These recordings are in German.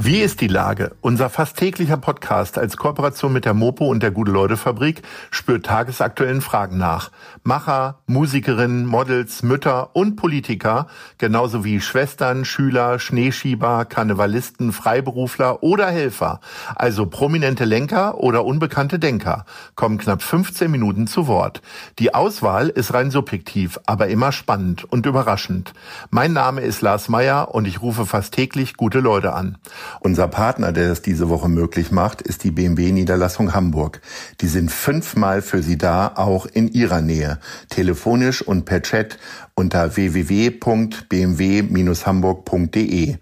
Wie ist die Lage? Unser fast täglicher Podcast als Kooperation mit der Mopo und der Gute-Leute-Fabrik spürt tagesaktuellen Fragen nach. Macher, Musikerinnen, Models, Mütter und Politiker, genauso wie Schwestern, Schüler, Schneeschieber, Karnevalisten, Freiberufler oder Helfer, also prominente Lenker oder unbekannte Denker, kommen knapp 15 Minuten zu Wort. Die Auswahl ist rein subjektiv, aber immer spannend und überraschend. Mein Name ist Lars Meyer und ich rufe fast täglich gute Leute an. Unser Partner, der es diese Woche möglich macht, ist die BMW Niederlassung Hamburg. Die sind fünfmal für Sie da, auch in Ihrer Nähe. Telefonisch und per Chat unter www.bmw-hamburg.de.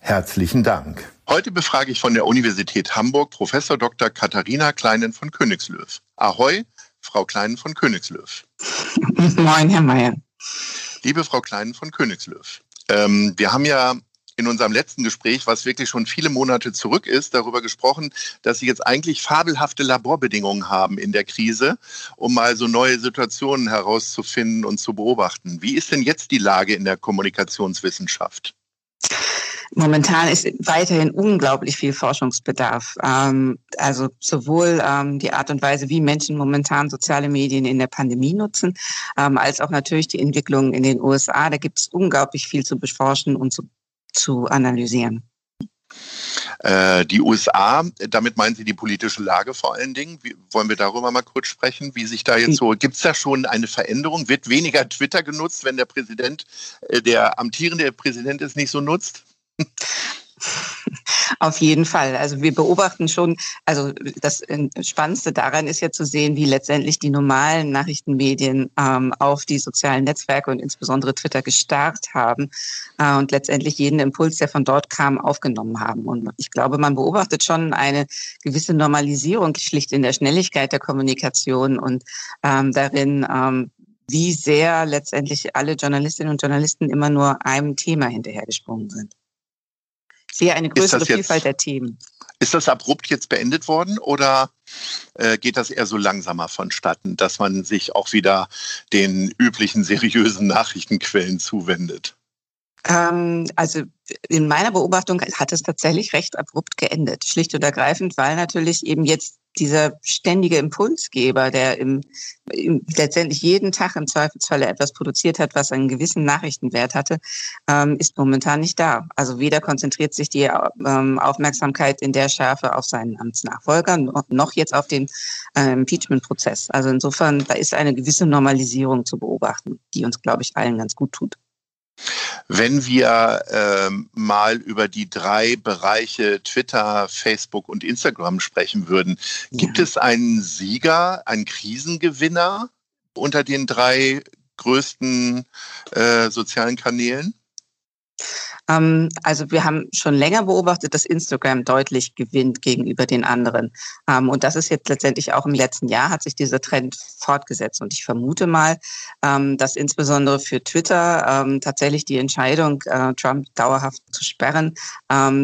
Herzlichen Dank. Heute befrage ich von der Universität Hamburg Professor Dr. Katharina Kleinen von Königslöw. Ahoi, Frau Kleinen von Königslöw. Moin, Herr Mayer. Liebe Frau Kleinen von Königslöw. Ähm, wir haben ja in unserem letzten Gespräch, was wirklich schon viele Monate zurück ist, darüber gesprochen, dass Sie jetzt eigentlich fabelhafte Laborbedingungen haben in der Krise, um mal so neue Situationen herauszufinden und zu beobachten. Wie ist denn jetzt die Lage in der Kommunikationswissenschaft? Momentan ist weiterhin unglaublich viel Forschungsbedarf. Ähm, also sowohl ähm, die Art und Weise, wie Menschen momentan soziale Medien in der Pandemie nutzen, ähm, als auch natürlich die Entwicklung in den USA. Da gibt es unglaublich viel zu beforschen und zu zu analysieren. Äh, die USA, damit meinen Sie die politische Lage vor allen Dingen. Wie, wollen wir darüber mal kurz sprechen, wie sich da jetzt so, gibt es da schon eine Veränderung? Wird weniger Twitter genutzt, wenn der Präsident, äh, der amtierende Präsident es nicht so nutzt? Auf jeden Fall. Also wir beobachten schon, also das Spannendste daran ist ja zu sehen, wie letztendlich die normalen Nachrichtenmedien ähm, auf die sozialen Netzwerke und insbesondere Twitter gestarrt haben äh, und letztendlich jeden Impuls, der von dort kam, aufgenommen haben. Und ich glaube, man beobachtet schon eine gewisse Normalisierung schlicht in der Schnelligkeit der Kommunikation und ähm, darin, ähm, wie sehr letztendlich alle Journalistinnen und Journalisten immer nur einem Thema hinterhergesprungen sind sehe eine größere Vielfalt der Themen. Ist das abrupt jetzt beendet worden oder äh, geht das eher so langsamer vonstatten, dass man sich auch wieder den üblichen seriösen Nachrichtenquellen zuwendet? Ähm, also in meiner Beobachtung hat es tatsächlich recht abrupt geendet. Schlicht und ergreifend, weil natürlich eben jetzt dieser ständige Impulsgeber, der im, im, letztendlich jeden Tag im Zweifelsfalle etwas produziert hat, was einen gewissen Nachrichtenwert hatte, ähm, ist momentan nicht da. Also weder konzentriert sich die ähm, Aufmerksamkeit in der Schärfe auf seinen Amtsnachfolger noch jetzt auf den äh, Impeachment-Prozess. Also insofern, da ist eine gewisse Normalisierung zu beobachten, die uns, glaube ich, allen ganz gut tut. Wenn wir ähm, mal über die drei Bereiche Twitter, Facebook und Instagram sprechen würden, ja. gibt es einen Sieger, einen Krisengewinner unter den drei größten äh, sozialen Kanälen? Ähm, also wir haben schon länger beobachtet, dass Instagram deutlich gewinnt gegenüber den anderen. Ähm, und das ist jetzt letztendlich auch im letzten Jahr hat sich dieser Trend fortgesetzt. Und ich vermute mal, ähm, dass insbesondere für Twitter tatsächlich die Entscheidung, äh, Trump dauerhaft zu sperren,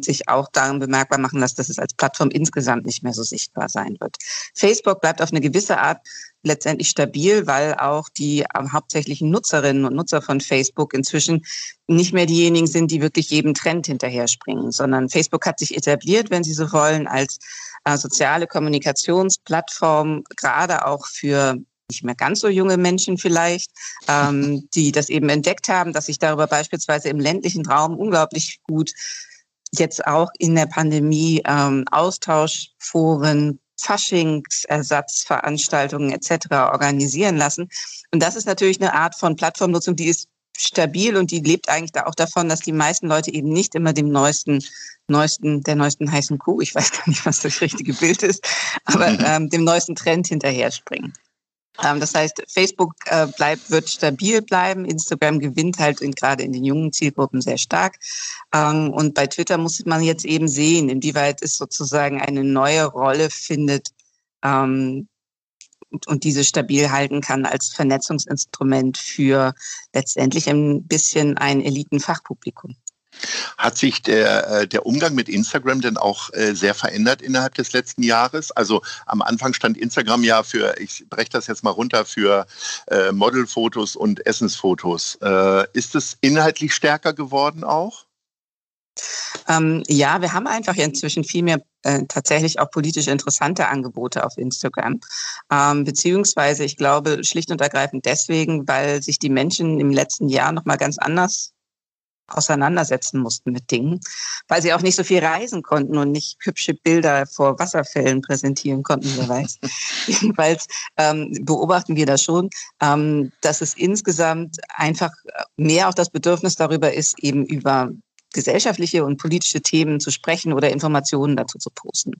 sich auch darin bemerkbar machen lässt, dass es als Plattform insgesamt nicht mehr so sichtbar sein wird. Facebook bleibt auf eine gewisse Art letztendlich stabil, weil auch die hauptsächlichen Nutzerinnen und Nutzer von Facebook inzwischen nicht mehr diejenigen sind, die wirklich jedem Trend hinterher springen, sondern Facebook hat sich etabliert, wenn Sie so wollen, als äh, soziale Kommunikationsplattform, gerade auch für nicht mehr ganz so junge Menschen vielleicht, ähm, die das eben entdeckt haben, dass sich darüber beispielsweise im ländlichen Raum unglaublich gut jetzt auch in der Pandemie ähm, Austauschforen, Faschingsersatzveranstaltungen etc. organisieren lassen. Und das ist natürlich eine Art von Plattformnutzung, die ist stabil und die lebt eigentlich da auch davon, dass die meisten Leute eben nicht immer dem neuesten, neuesten, der neuesten heißen Kuh, ich weiß gar nicht, was das richtige Bild ist, aber ähm, dem neuesten Trend hinterher springen. Ähm, das heißt, Facebook äh, bleibt, wird stabil bleiben. Instagram gewinnt halt in, gerade in den jungen Zielgruppen sehr stark. Ähm, und bei Twitter muss man jetzt eben sehen, inwieweit es sozusagen eine neue Rolle findet ähm, und, und diese stabil halten kann als Vernetzungsinstrument für letztendlich ein bisschen ein Elitenfachpublikum. Hat sich der, äh, der Umgang mit Instagram denn auch äh, sehr verändert innerhalb des letzten Jahres? Also am Anfang stand Instagram ja für, ich breche das jetzt mal runter, für äh, Modelfotos und Essensfotos. Ist es inhaltlich stärker geworden auch? Ähm, ja, wir haben einfach inzwischen viel mehr äh, tatsächlich auch politisch interessante Angebote auf Instagram. Ähm, beziehungsweise, ich glaube, schlicht und ergreifend deswegen, weil sich die Menschen im letzten Jahr nochmal ganz anders auseinandersetzen mussten mit Dingen, weil sie auch nicht so viel reisen konnten und nicht hübsche Bilder vor Wasserfällen präsentieren konnten, wer weiß. Jedenfalls ähm, beobachten wir da schon, ähm, dass es insgesamt einfach mehr auch das Bedürfnis darüber ist, eben über gesellschaftliche und politische Themen zu sprechen oder Informationen dazu zu posten.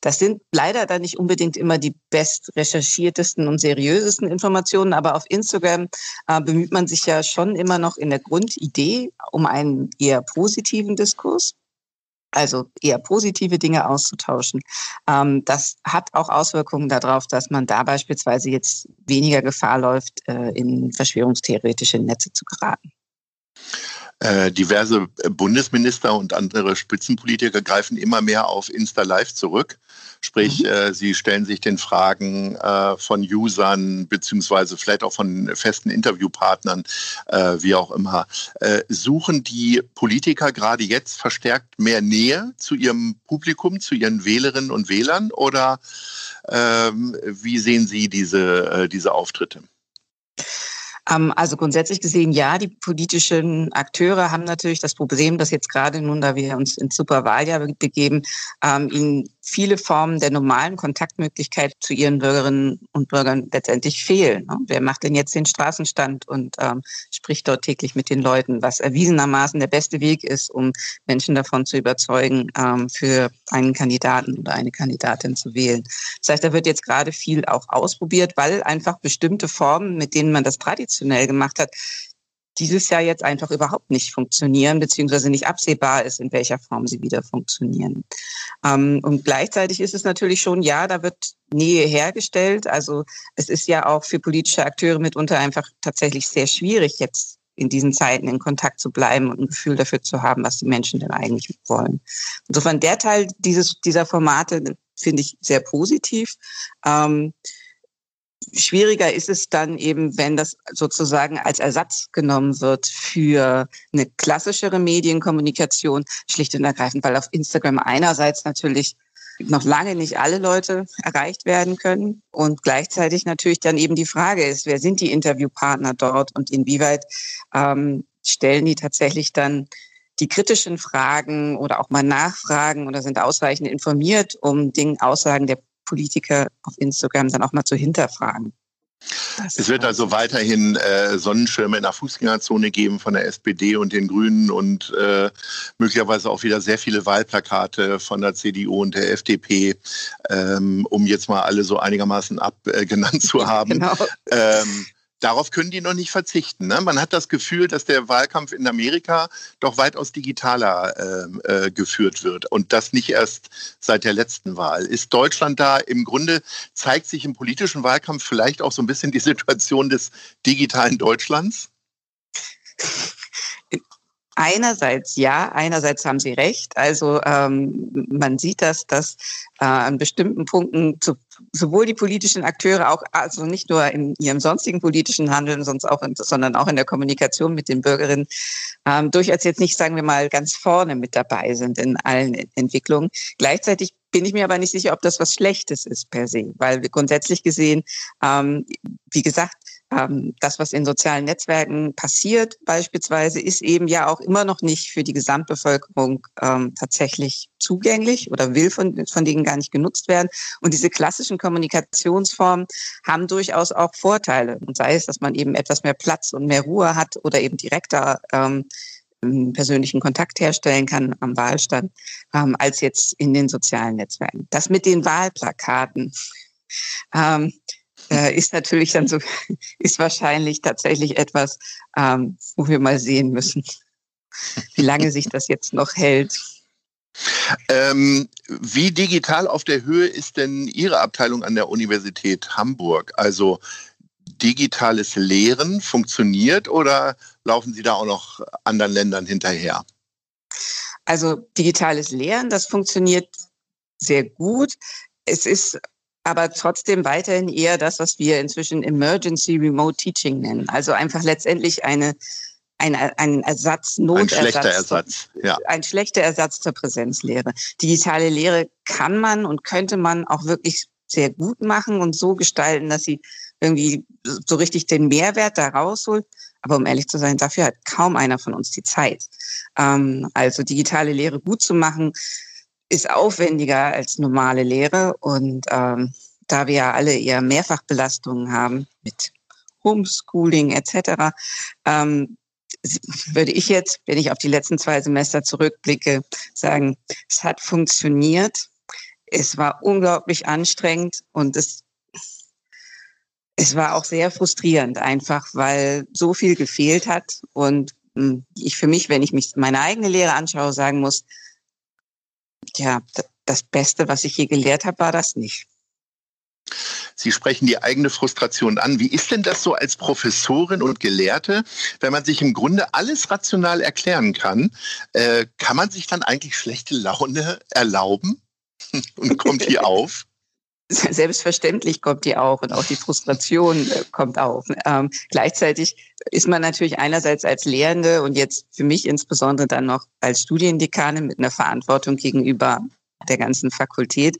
Das sind leider dann nicht unbedingt immer die best recherchiertesten und seriösesten Informationen, aber auf Instagram äh, bemüht man sich ja schon immer noch in der Grundidee um einen eher positiven Diskurs. Also eher positive Dinge auszutauschen. Ähm, das hat auch Auswirkungen darauf, dass man da beispielsweise jetzt weniger Gefahr läuft, äh, in verschwörungstheoretische Netze zu geraten. Äh, diverse Bundesminister und andere Spitzenpolitiker greifen immer mehr auf Insta Live zurück. Sprich, mhm. äh, sie stellen sich den Fragen äh, von Usern beziehungsweise vielleicht auch von festen Interviewpartnern, äh, wie auch immer. Äh, suchen die Politiker gerade jetzt verstärkt mehr Nähe zu ihrem Publikum, zu ihren Wählerinnen und Wählern oder ähm, wie sehen Sie diese, äh, diese Auftritte? Ähm, also grundsätzlich gesehen, ja, die politischen Akteure haben natürlich das Problem, dass jetzt gerade nun, da wir uns ins Superwahljahr begeben, ähm, ihnen viele Formen der normalen Kontaktmöglichkeit zu ihren Bürgerinnen und Bürgern letztendlich fehlen. Ne? Wer macht denn jetzt den Straßenstand und ähm, spricht dort täglich mit den Leuten, was erwiesenermaßen der beste Weg ist, um Menschen davon zu überzeugen, ähm, für einen Kandidaten oder eine Kandidatin zu wählen. Das heißt, da wird jetzt gerade viel auch ausprobiert, weil einfach bestimmte Formen, mit denen man das traditionell gemacht hat, dieses Jahr jetzt einfach überhaupt nicht funktionieren, beziehungsweise nicht absehbar ist, in welcher Form sie wieder funktionieren. Ähm, und gleichzeitig ist es natürlich schon, ja, da wird Nähe hergestellt. Also es ist ja auch für politische Akteure mitunter einfach tatsächlich sehr schwierig, jetzt in diesen Zeiten in Kontakt zu bleiben und ein Gefühl dafür zu haben, was die Menschen denn eigentlich wollen. Insofern der Teil dieses, dieser Formate finde ich sehr positiv. Ähm, Schwieriger ist es dann eben, wenn das sozusagen als Ersatz genommen wird für eine klassischere Medienkommunikation, schlicht und ergreifend, weil auf Instagram einerseits natürlich noch lange nicht alle Leute erreicht werden können und gleichzeitig natürlich dann eben die Frage ist, wer sind die Interviewpartner dort und inwieweit ähm, stellen die tatsächlich dann die kritischen Fragen oder auch mal Nachfragen oder sind ausreichend informiert, um Dingen, Aussagen der Politiker auf Instagram dann auch mal zu hinterfragen. Das es wird also weiterhin äh, Sonnenschirme in der Fußgängerzone geben von der SPD und den Grünen und äh, möglicherweise auch wieder sehr viele Wahlplakate von der CDU und der FDP, ähm, um jetzt mal alle so einigermaßen abgenannt äh, zu haben. Genau. Ähm, darauf können die noch nicht verzichten. Ne? Man hat das Gefühl, dass der Wahlkampf in Amerika doch weitaus digitaler äh, äh, geführt wird und das nicht erst seit der letzten Wahl. Ist Deutschland da im Grunde, zeigt sich im politischen Wahlkampf vielleicht auch so ein bisschen die Situation des digitalen Deutschlands? Einerseits ja, einerseits haben Sie recht. Also ähm, man sieht das, dass äh, an bestimmten Punkten zu, sowohl die politischen Akteure auch, also nicht nur in ihrem sonstigen politischen Handeln, auch in, sondern auch in der Kommunikation mit den Bürgerinnen, ähm, durchaus jetzt nicht, sagen wir mal, ganz vorne mit dabei sind in allen Entwicklungen. Gleichzeitig bin ich mir aber nicht sicher, ob das was Schlechtes ist per se, weil grundsätzlich gesehen, ähm, wie gesagt, ähm, das, was in sozialen Netzwerken passiert beispielsweise, ist eben ja auch immer noch nicht für die Gesamtbevölkerung ähm, tatsächlich zugänglich oder will von, von denen gar nicht genutzt werden. Und diese klassischen Kommunikationsformen haben durchaus auch Vorteile. Und sei es, dass man eben etwas mehr Platz und mehr Ruhe hat oder eben direkter ähm, persönlichen Kontakt herstellen kann am Wahlstand, ähm, als jetzt in den sozialen Netzwerken. Das mit den Wahlplakaten. Ähm, äh, ist natürlich dann so, ist wahrscheinlich tatsächlich etwas, ähm, wo wir mal sehen müssen, wie lange sich das jetzt noch hält. Ähm, wie digital auf der Höhe ist denn Ihre Abteilung an der Universität Hamburg? Also digitales Lehren funktioniert oder laufen Sie da auch noch anderen Ländern hinterher? Also digitales Lehren, das funktioniert sehr gut. Es ist aber trotzdem weiterhin eher das, was wir inzwischen Emergency Remote Teaching nennen. Also einfach letztendlich eine, ein, ein Ersatz, Notersatz. Ein schlechter Ersatz, ja. Ein schlechter Ersatz zur Präsenzlehre. Digitale Lehre kann man und könnte man auch wirklich sehr gut machen und so gestalten, dass sie irgendwie so richtig den Mehrwert da rausholt. Aber um ehrlich zu sein, dafür hat kaum einer von uns die Zeit. Ähm, also digitale Lehre gut zu machen, ist aufwendiger als normale Lehre. Und ähm, da wir ja alle eher Mehrfachbelastungen haben mit Homeschooling etc., ähm, würde ich jetzt, wenn ich auf die letzten zwei Semester zurückblicke, sagen, es hat funktioniert. Es war unglaublich anstrengend und es, es war auch sehr frustrierend, einfach weil so viel gefehlt hat. Und hm, ich für mich, wenn ich mich meine eigene Lehre anschaue, sagen muss, ja, das Beste, was ich je gelehrt habe, war das nicht. Sie sprechen die eigene Frustration an. Wie ist denn das so als Professorin und Gelehrte, wenn man sich im Grunde alles rational erklären kann? Äh, kann man sich dann eigentlich schlechte Laune erlauben und kommt die auf? Selbstverständlich kommt die auch und auch die Frustration äh, kommt auf. Ähm, gleichzeitig ist man natürlich einerseits als Lehrende und jetzt für mich insbesondere dann noch als Studiendekane mit einer Verantwortung gegenüber der ganzen Fakultät,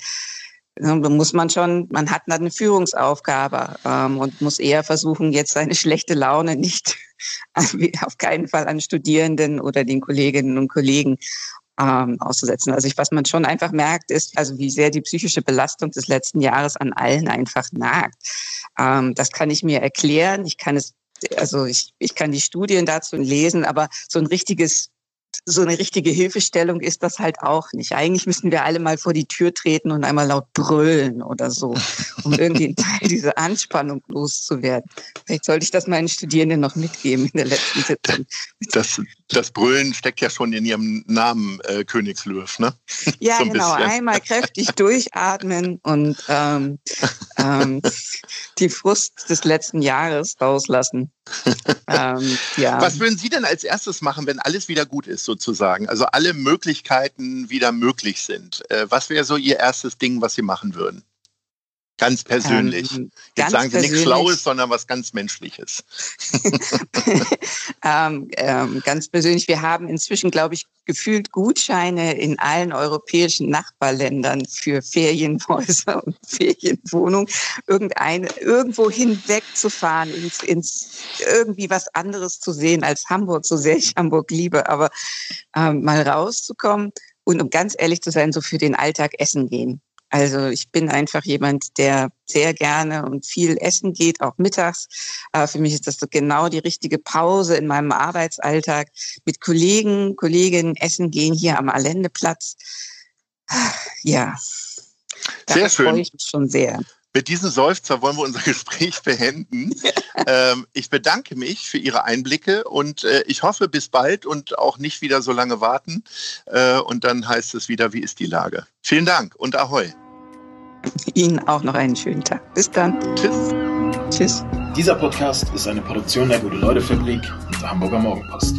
da muss man schon, man hat eine Führungsaufgabe ähm, und muss eher versuchen, jetzt seine schlechte Laune nicht auf keinen Fall an Studierenden oder den Kolleginnen und Kollegen ähm, auszusetzen. Also ich, was man schon einfach merkt, ist, also wie sehr die psychische Belastung des letzten Jahres an allen einfach nagt. Ähm, das kann ich mir erklären. Ich kann es, also ich, ich kann die Studien dazu lesen, aber so ein richtiges so eine richtige Hilfestellung ist das halt auch nicht. Eigentlich müssten wir alle mal vor die Tür treten und einmal laut brüllen oder so, um irgendwie einen Teil dieser Anspannung loszuwerden. Vielleicht sollte ich das meinen Studierenden noch mitgeben in der letzten Sitzung. Das, das Brüllen steckt ja schon in Ihrem Namen, äh, Königslöw, ne? Ja, so ein genau. Bisschen. Einmal kräftig durchatmen und ähm, ähm, die Frust des letzten Jahres rauslassen. Ähm, ja. Was würden Sie denn als erstes machen, wenn alles wieder gut ist, sozusagen? Also alle Möglichkeiten wieder möglich sind. Äh, was wäre so Ihr erstes Ding, was Sie machen würden? Ganz persönlich. Ähm, Jetzt ganz sagen Sie nichts Schlaues, sondern was ganz Menschliches. ähm, ähm, ganz persönlich, wir haben inzwischen, glaube ich, gefühlt Gutscheine in allen europäischen Nachbarländern für Ferienhäuser und Ferienwohnungen, irgendeine, irgendwo hinwegzufahren, ins, ins irgendwie was anderes zu sehen als Hamburg, so sehr ich Hamburg liebe, aber ähm, mal rauszukommen und um ganz ehrlich zu sein, so für den Alltag essen gehen. Also ich bin einfach jemand, der sehr gerne und viel essen geht, auch mittags. Aber für mich ist das so genau die richtige Pause in meinem Arbeitsalltag. Mit Kollegen, Kolleginnen essen gehen hier am Allendeplatz. Ja. Sehr schön. freue ich mich schon sehr. Mit diesem Seufzer wollen wir unser Gespräch beenden. ähm, ich bedanke mich für Ihre Einblicke und äh, ich hoffe bis bald und auch nicht wieder so lange warten. Äh, und dann heißt es wieder, wie ist die Lage? Vielen Dank und Ahoi. Ihnen auch noch einen schönen Tag. Bis dann. Tschüss. Tschüss. Dieser Podcast ist eine Produktion der Gute-Leute-Fabrik und der Hamburger Morgenpost.